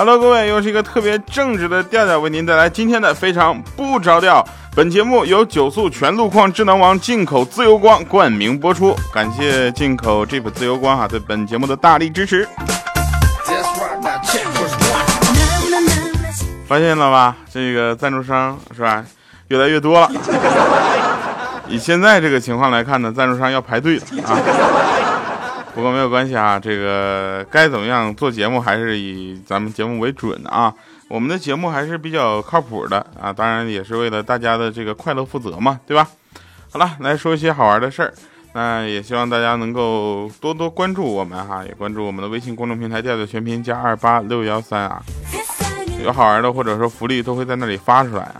Hello，各位，又是一个特别正直的调调为您带来今天的非常不着调。本节目由九速全路况智能王进口自由光冠名播出，感谢进口 Jeep 自由光哈对本节目的大力支持。发现了吧？这个赞助商是吧，越来越多了。以现在这个情况来看呢，赞助商要排队了啊。不过没有关系啊，这个该怎么样做节目还是以咱们节目为准的啊。我们的节目还是比较靠谱的啊，当然也是为了大家的这个快乐负责嘛，对吧？好了，来说一些好玩的事儿。那也希望大家能够多多关注我们哈，也关注我们的微信公众平台“调调全拼加二八六幺三”啊，有好玩的或者说福利都会在那里发出来啊。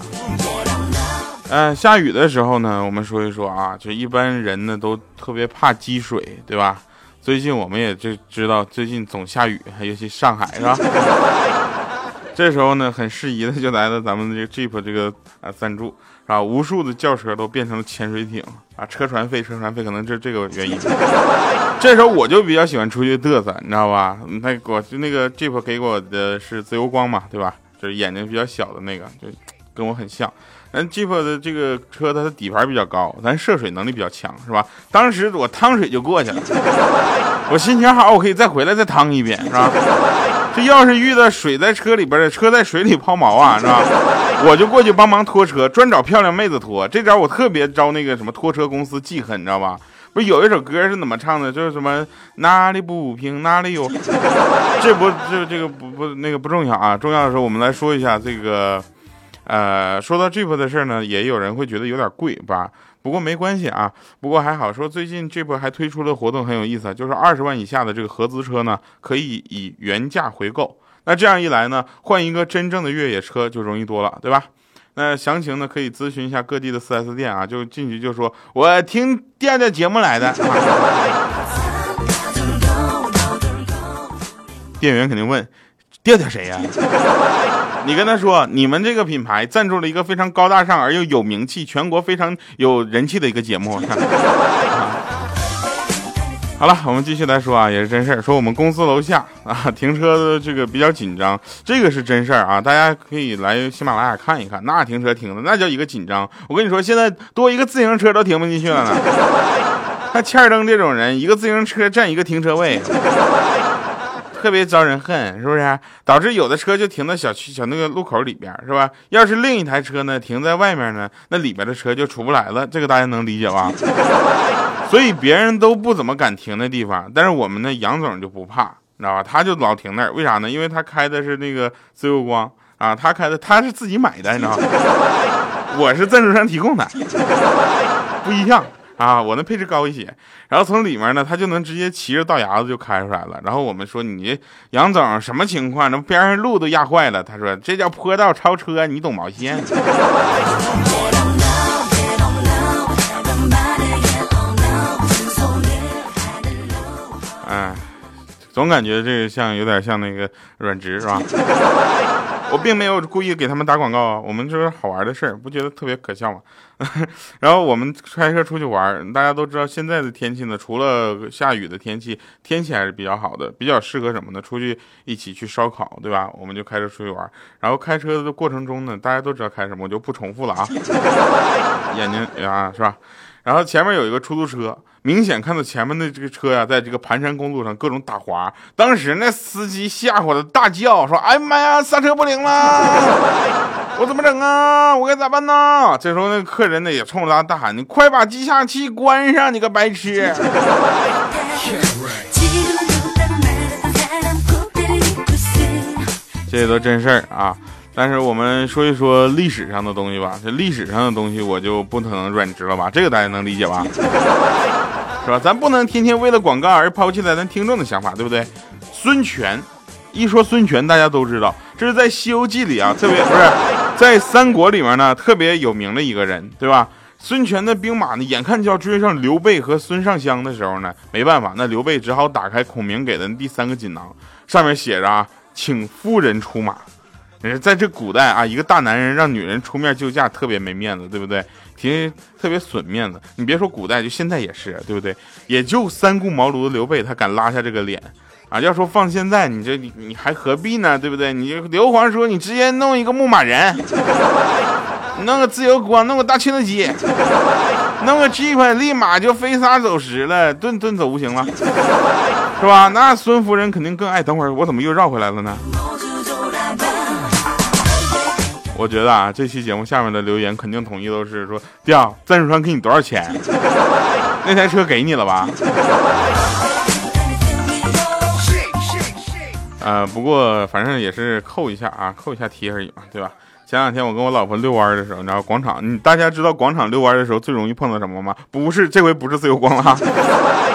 嗯，下雨的时候呢，我们说一说啊，就一般人呢都特别怕积水，对吧？最近我们也就知道，最近总下雨，尤其上海是吧？这时候呢，很适宜的就来了咱们这个 Jeep 这个啊赞助啊，无数的轿车都变成了潜水艇啊，车船费车船费，可能是这个原因。这时候我就比较喜欢出去嘚瑟，你知道吧？那我就那个 Jeep 给我的是自由光嘛，对吧？就是眼睛比较小的那个，就跟我很像。咱 Jeep 的这个车，它的底盘比较高，咱涉水能力比较强，是吧？当时我趟水就过去了，我心情好，我可以再回来再趟一遍，是吧？这要是遇到水在车里边的，车在水里抛锚啊，是吧？我就过去帮忙拖车，专找漂亮妹子拖。这招我特别招那个什么拖车公司记恨，你知道吧？不是有一首歌是怎么唱的？就是什么哪里不平哪里有，这不这这个不不那个不重要啊，重要的是我们来说一下这个。呃，说到 Jeep 的事呢，也有人会觉得有点贵吧？不过没关系啊，不过还好说，最近 Jeep 还推出了活动，很有意思，就是二十万以下的这个合资车呢，可以以原价回购。那这样一来呢，换一个真正的越野车就容易多了，对吧？那详情呢，可以咨询一下各地的 4S 店啊，就进去就说，我听调调节目来的。店员肯定问，调调谁呀？你跟他说，你们这个品牌赞助了一个非常高大上而又有名气、全国非常有人气的一个节目。好了，我们继续来说啊，也是真事儿。说我们公司楼下啊，停车的这个比较紧张，这个是真事儿啊，大家可以来喜马拉雅看一看，那停车停的那叫一个紧张。我跟你说，现在多一个自行车都停不进去了呢。像欠儿登这种人，一个自行车占一个停车位。特别招人恨，是不是？导致有的车就停在小区小那个路口里边，是吧？要是另一台车呢，停在外面呢，那里边的车就出不来了。这个大家能理解吧？所以别人都不怎么敢停那地方，但是我们呢，杨总就不怕，你知道吧？他就老停那儿，为啥呢？因为他开的是那个自由光啊，他开的他是自己买的，你知道吗？我是赞助商提供的，不一样。啊，我那配置高一些，然后从里面呢，他就能直接骑着道牙子就开出来了。然后我们说你杨总什么情况？那边上路都压坏了。他说这叫坡道超车，你懂毛线？哎，总感觉这个像有点像那个软直是吧？我并没有故意给他们打广告啊，我们就是好玩的事儿，不觉得特别可笑吗？然后我们开车出去玩，大家都知道现在的天气呢，除了下雨的天气，天气还是比较好的，比较适合什么呢？出去一起去烧烤，对吧？我们就开车出去玩，然后开车的过程中呢，大家都知道开什么，我就不重复了啊。眼睛啊，是吧？然后前面有一个出租车。明显看到前面的这个车呀，在这个盘山公路上各种打滑。当时那司机吓唬的大叫说：“哎呀妈呀，刹车不灵了，我怎么整啊？我该咋办呢？”这时候那个客人呢也冲着他大喊：“你快把计价器关上，你个白痴！” 这都真事儿啊。但是我们说一说历史上的东西吧，这历史上的东西我就不可能软直了吧？这个大家能理解吧？是吧？咱不能天天为了广告而抛弃了咱听众的想法，对不对？孙权，一说孙权，大家都知道，这是在《西游记》里啊，特别不是在三国里面呢，特别有名的一个人，对吧？孙权的兵马呢，眼看就要追上刘备和孙尚香的时候呢，没办法，那刘备只好打开孔明给的第三个锦囊，上面写着啊，请夫人出马。在这古代啊，一个大男人让女人出面救驾，特别没面子，对不对？挺特别损面子。你别说古代，就现在也是，对不对？也就三顾茅庐的刘备，他敢拉下这个脸。啊，要说放现在，你这你你还何必呢？对不对？你刘皇说你直接弄一个牧马人，弄个自由光，弄个大切诺基，弄个 Jeep，立马就飞沙走石了，顿顿走不行了，是吧？那孙夫人肯定更爱。等会儿我怎么又绕回来了呢？我觉得啊，这期节目下面的留言肯定统一都是说：调赞助商给你多少钱？那台车给你了吧？呃，不过反正也是扣一下啊，扣一下题而已嘛，对吧？前两天我跟我老婆遛弯的时候，你知道广场，你大家知道广场遛弯的时候最容易碰到什么吗？不是，这回不是自由光了，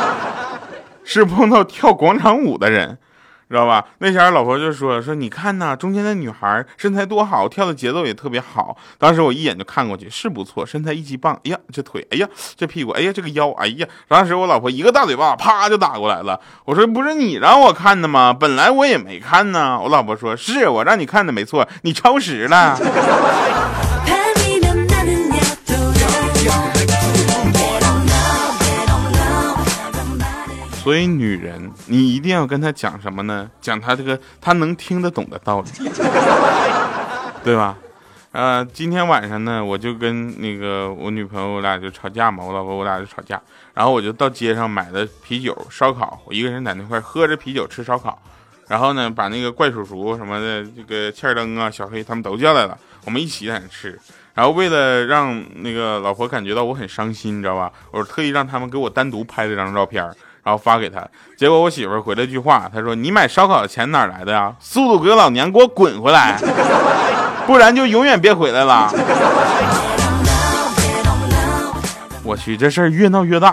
是碰到跳广场舞的人。知道吧？那前老婆就说说，你看呐，中间的女孩身材多好，跳的节奏也特别好。当时我一眼就看过去，是不错，身材一级棒。哎呀，这腿，哎呀，这屁股，哎呀，这个腰，哎呀。当时我老婆一个大嘴巴，啪就打过来了。我说不是你让我看的吗？本来我也没看呢。我老婆说是我让你看的，没错，你超时了。所以，女人，你一定要跟她讲什么呢？讲她这个她能听得懂的道理，对吧？呃，今天晚上呢，我就跟那个我女朋友，我俩就吵架嘛，我老婆我俩就吵架，然后我就到街上买的啤酒、烧烤，我一个人在那块喝着啤酒吃烧烤，然后呢，把那个怪叔叔什么的，这个欠灯啊、小黑他们都叫来了，我们一起在那吃。然后为了让那个老婆感觉到我很伤心，你知道吧？我特意让他们给我单独拍了张照片。然后发给他，结果我媳妇回了句话，她说：“你买烧烤的钱哪来的呀？速度给老娘给我滚回来，不然就永远别回来了。”我去，这事儿越闹越大。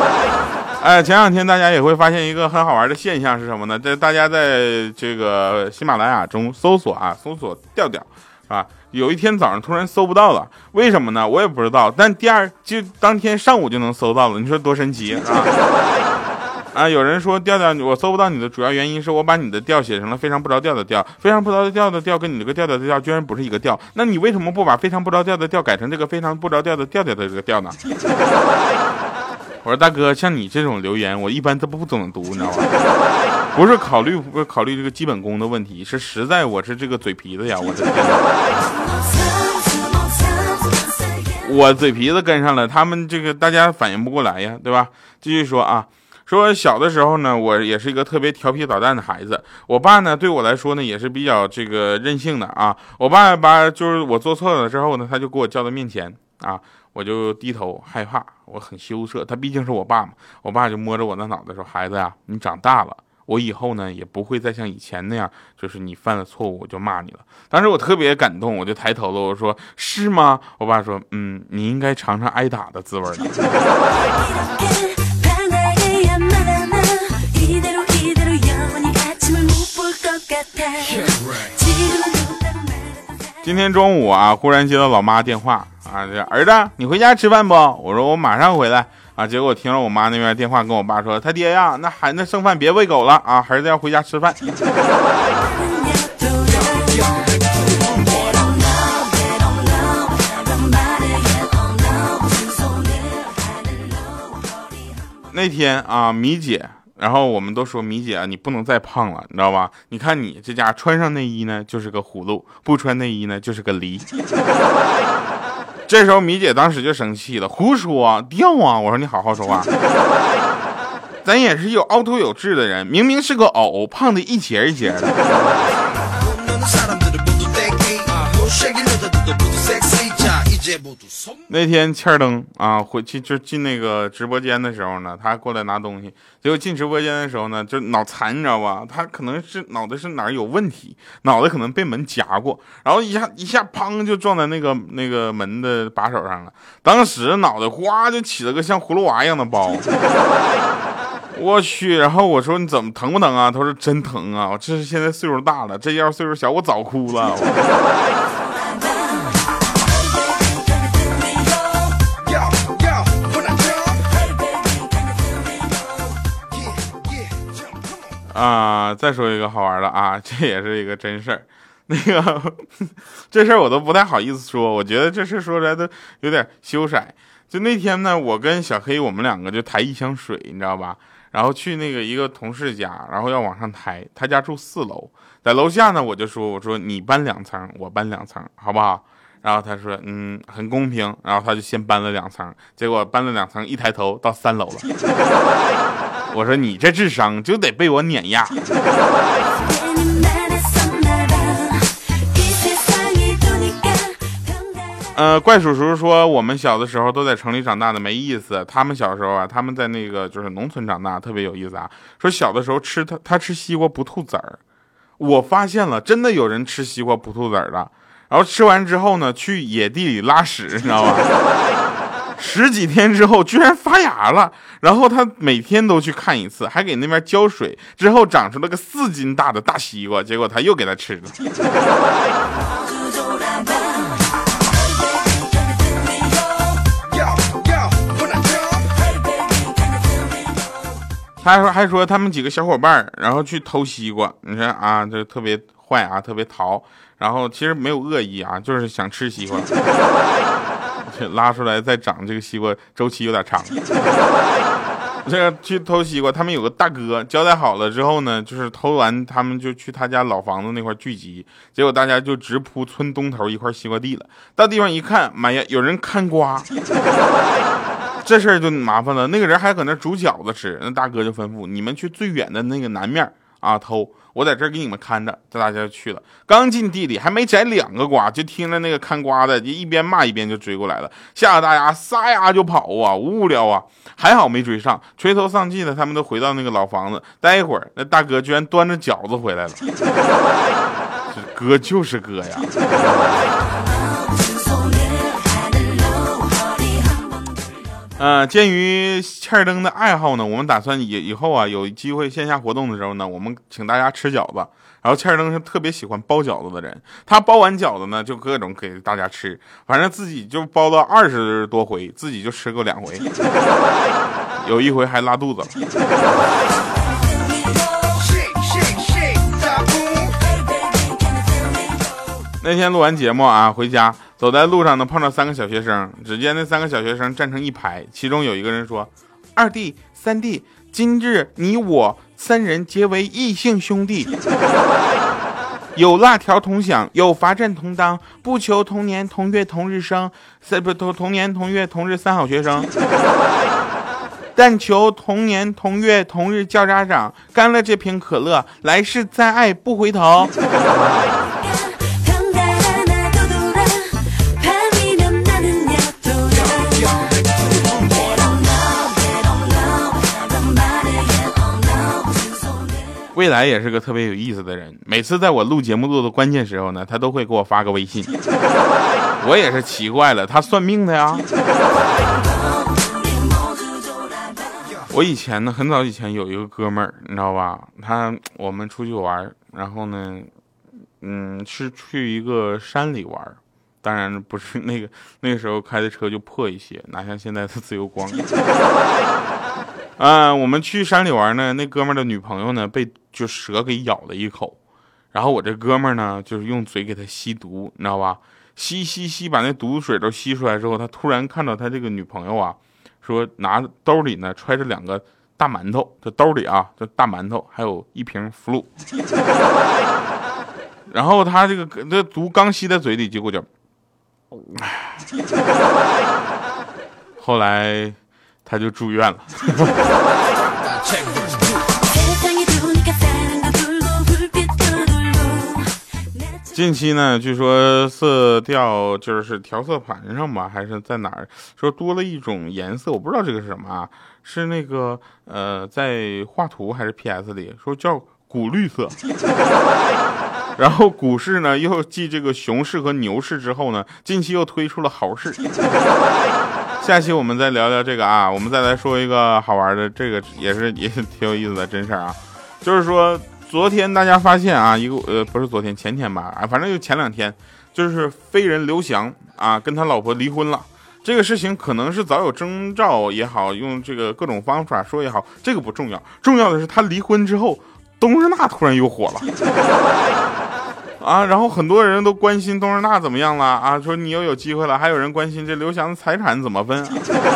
哎，前两天大家也会发现一个很好玩的现象是什么呢？在大家在这个喜马拉雅中搜索啊，搜索调调。啊，有一天早上突然搜不到了，为什么呢？我也不知道。但第二就当天上午就能搜到了，你说多神奇啊！啊，有人说调调，我搜不到你的主要原因是我把你的调写成了非常不着调的调，非常不着调的调跟你这个调调的调居然不是一个调，那你为什么不把非常不着调的调改成这个非常不着调的调调的这个调呢？我说大哥，像你这种留言，我一般都不怎么读，你知道吗？不是考虑不是考虑这个基本功的问题，是实在我是这个嘴皮子呀，我的天！我嘴皮子跟上了，他们这个大家反应不过来呀，对吧？继续说啊，说小的时候呢，我也是一个特别调皮捣蛋的孩子，我爸呢对我来说呢也是比较这个任性的啊。我爸把就是我做错了之后呢，他就给我叫到面前啊。我就低头害怕，我很羞涩。他毕竟是我爸嘛，我爸就摸着我的脑袋说：“孩子呀，你长大了，我以后呢也不会再像以前那样，就是你犯了错误我就骂你了。”当时我特别感动，我就抬头了，我说：“是吗？”我爸说：“嗯，你应该尝尝挨打的滋味。”今天中午啊，忽然接到老妈电话。啊，儿子，你回家吃饭不？我说我马上回来啊。结果我听了我妈那边电话，跟我爸说，他爹呀，那孩那剩饭别喂狗了啊，孩子要回家吃饭。那天啊，米姐，然后我们都说米姐啊，你不能再胖了，你知道吧？你看你这家穿上内衣呢就是个葫芦，不穿内衣呢就是个梨。这时候米姐当时就生气了，胡说掉啊！我说你好好说话，咱也是有凹凸有致的人，明明是个藕，胖的一节一节的。那天欠儿登啊，回去就进那个直播间的时候呢，他过来拿东西，结果进直播间的时候呢，就脑残，你知道吧？他可能是脑袋是哪儿有问题，脑袋可能被门夹过，然后一下一下砰就撞在那个那个门的把手上了，当时脑袋哗就起了个像葫芦娃一样的包，我去！然后我说你怎么疼不疼啊？他说真疼啊！我这是现在岁数大了，这要岁数小我早哭了。啊，再说一个好玩的啊，这也是一个真事儿。那个 这事儿我都不太好意思说，我觉得这事说出来都有点羞涩。就那天呢，我跟小黑我们两个就抬一箱水，你知道吧？然后去那个一个同事家，然后要往上抬，他家住四楼，在楼下呢，我就说我说你搬两层，我搬两层，好不好？然后他说嗯很公平，然后他就先搬了两层，结果搬了两层，一抬头到三楼了。我说你这智商就得被我碾压。呃，怪叔叔说我们小的时候都在城里长大的没意思。他们小时候啊，他们在那个就是农村长大，特别有意思啊。说小的时候吃他他吃西瓜不吐籽儿，我发现了，真的有人吃西瓜不吐籽儿的。然后吃完之后呢，去野地里拉屎，你知道吧？十几天之后居然发芽了，然后他每天都去看一次，还给那边浇水，之后长出了个四斤大的大西瓜，结果他又给他吃了。他还说还说他们几个小伙伴然后去偷西瓜，你看啊，这特别坏啊，特别淘，然后其实没有恶意啊，就是想吃西瓜，拉出来再长，这个西瓜周期有点长。这个去偷西瓜，他们有个大哥交代好了之后呢，就是偷完他们就去他家老房子那块聚集，结果大家就直扑村东头一块西瓜地了。到地方一看，妈呀，有人看瓜。这事儿就麻烦了，那个人还搁那煮饺子吃，那大哥就吩咐你们去最远的那个南面啊偷，我在这儿给你们看着。这大家就去了，刚进地里还没摘两个瓜，就听着那个看瓜的就一边骂一边就追过来了，吓得大家撒丫就跑啊，无聊啊，还好没追上，垂头丧气的他们都回到那个老房子，待一会儿那大哥居然端着饺子回来了，哥就是哥呀。呃，鉴于欠儿登的爱好呢，我们打算以以后啊有机会线下活动的时候呢，我们请大家吃饺子。然后欠儿登是特别喜欢包饺子的人，他包完饺子呢，就各种给大家吃，反正自己就包了二十多回，自己就吃过两回，有一回还拉肚子了。那天录完节目啊，回家走在路上呢，碰到三个小学生。只见那三个小学生站成一排，其中有一个人说：“二弟、三弟，今日你我三人结为异姓兄弟，有辣条同享，有罚站同当，不求同年同月同日生，三不同同年同月同日三好学生，但求同年同月同日叫家长。干了这瓶可乐，来世再爱不回头。” 未来也是个特别有意思的人，每次在我录节目录的关键时候呢，他都会给我发个微信。我也是奇怪了，他算命的呀。我以前呢，很早以前有一个哥们儿，你知道吧？他我们出去玩，然后呢，嗯，是去一个山里玩，当然不是那个那个时候开的车就破一些，哪像现在的自由光。啊，我们去山里玩呢，那哥们儿的女朋友呢被就蛇给咬了一口，然后我这哥们呢就是用嘴给他吸毒，你知道吧？吸吸吸，把那毒水都吸出来之后，他突然看到他这个女朋友啊，说拿兜里呢揣着两个大馒头，这兜里啊这大馒头还有一瓶福禄，然后他这个这毒刚吸在嘴里，结果就，后来。他就住院了。近期呢，据说色调就是调色盘上吧，还是在哪儿说多了一种颜色，我不知道这个是什么啊？是那个呃，在画图还是 PS 里说叫古绿色。然后股市呢，又继这个熊市和牛市之后呢，近期又推出了猴市。下期我们再聊聊这个啊，我们再来说一个好玩的，这个也是也挺有意思的真事儿啊。就是说，昨天大家发现啊，一个呃不是昨天前天吧，啊反正就前两天，就是飞人刘翔啊跟他老婆离婚了。这个事情可能是早有征兆也好，用这个各种方法说也好，这个不重要，重要的是他离婚之后，东日娜突然又火了。啊，然后很多人都关心东日娜怎么样了啊，说你又有机会了，还有人关心这刘翔的财产怎么分。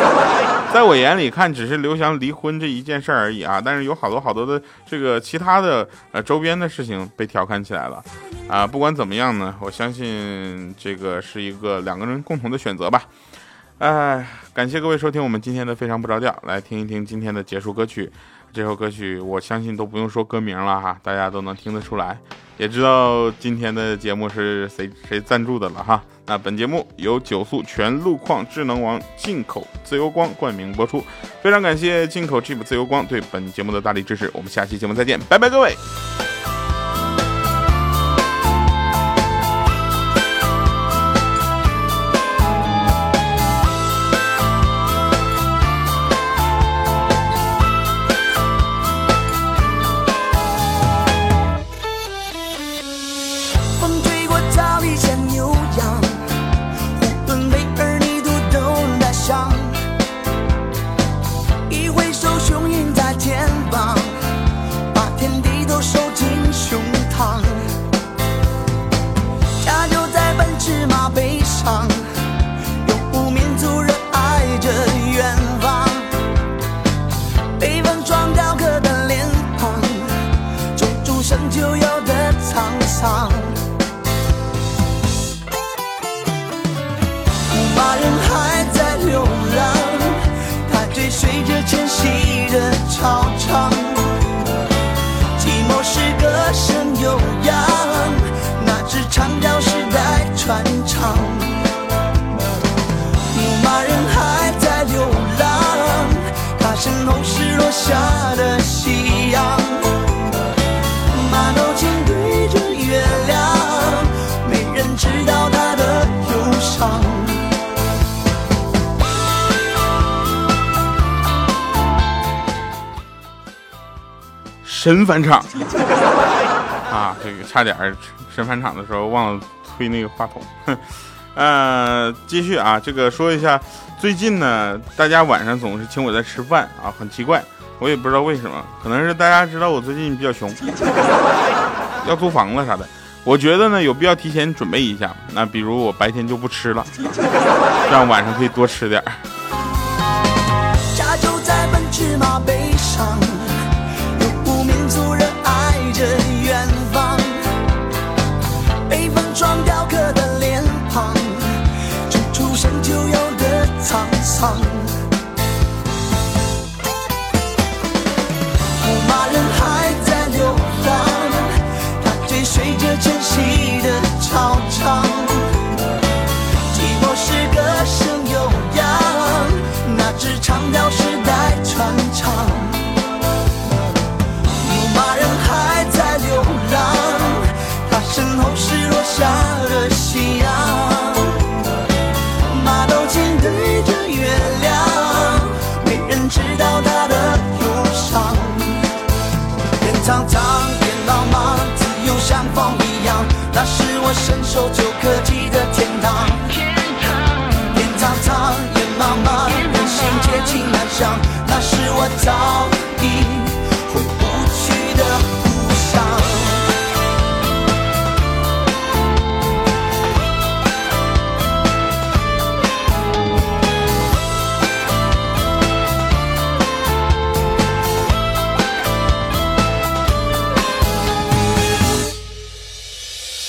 在我眼里看，只是刘翔离婚这一件事而已啊，但是有好多好多的这个其他的呃周边的事情被调侃起来了啊。不管怎么样呢，我相信这个是一个两个人共同的选择吧。哎，感谢各位收听我们今天的非常不着调，来听一听今天的结束歌曲。这首歌曲我相信都不用说歌名了哈，大家都能听得出来，也知道今天的节目是谁谁赞助的了哈。那本节目由九速全路况智能王进口自由光冠名播出，非常感谢进口 Jeep 自由光对本节目的大力支持。我们下期节目再见，拜拜各位。苍茫茫人海神返场 啊！这个差点神返场的时候忘了推那个话筒。呃，继续啊，这个说一下，最近呢，大家晚上总是请我在吃饭啊，很奇怪，我也不知道为什么，可能是大家知道我最近比较穷，要租房了啥的。我觉得呢，有必要提前准备一下。那比如我白天就不吃了，这样晚上可以多吃点儿。着远方，被风霜雕刻的脸庞，从出生就有的沧桑。牧马人还在流浪，他追随着晨曦的惆怅。那是我早已回不去的故乡。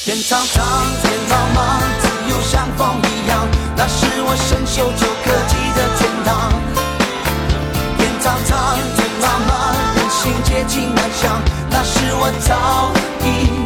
天苍苍，天茫茫，自由像风一样，那是我伸手接近难想，那是我早已。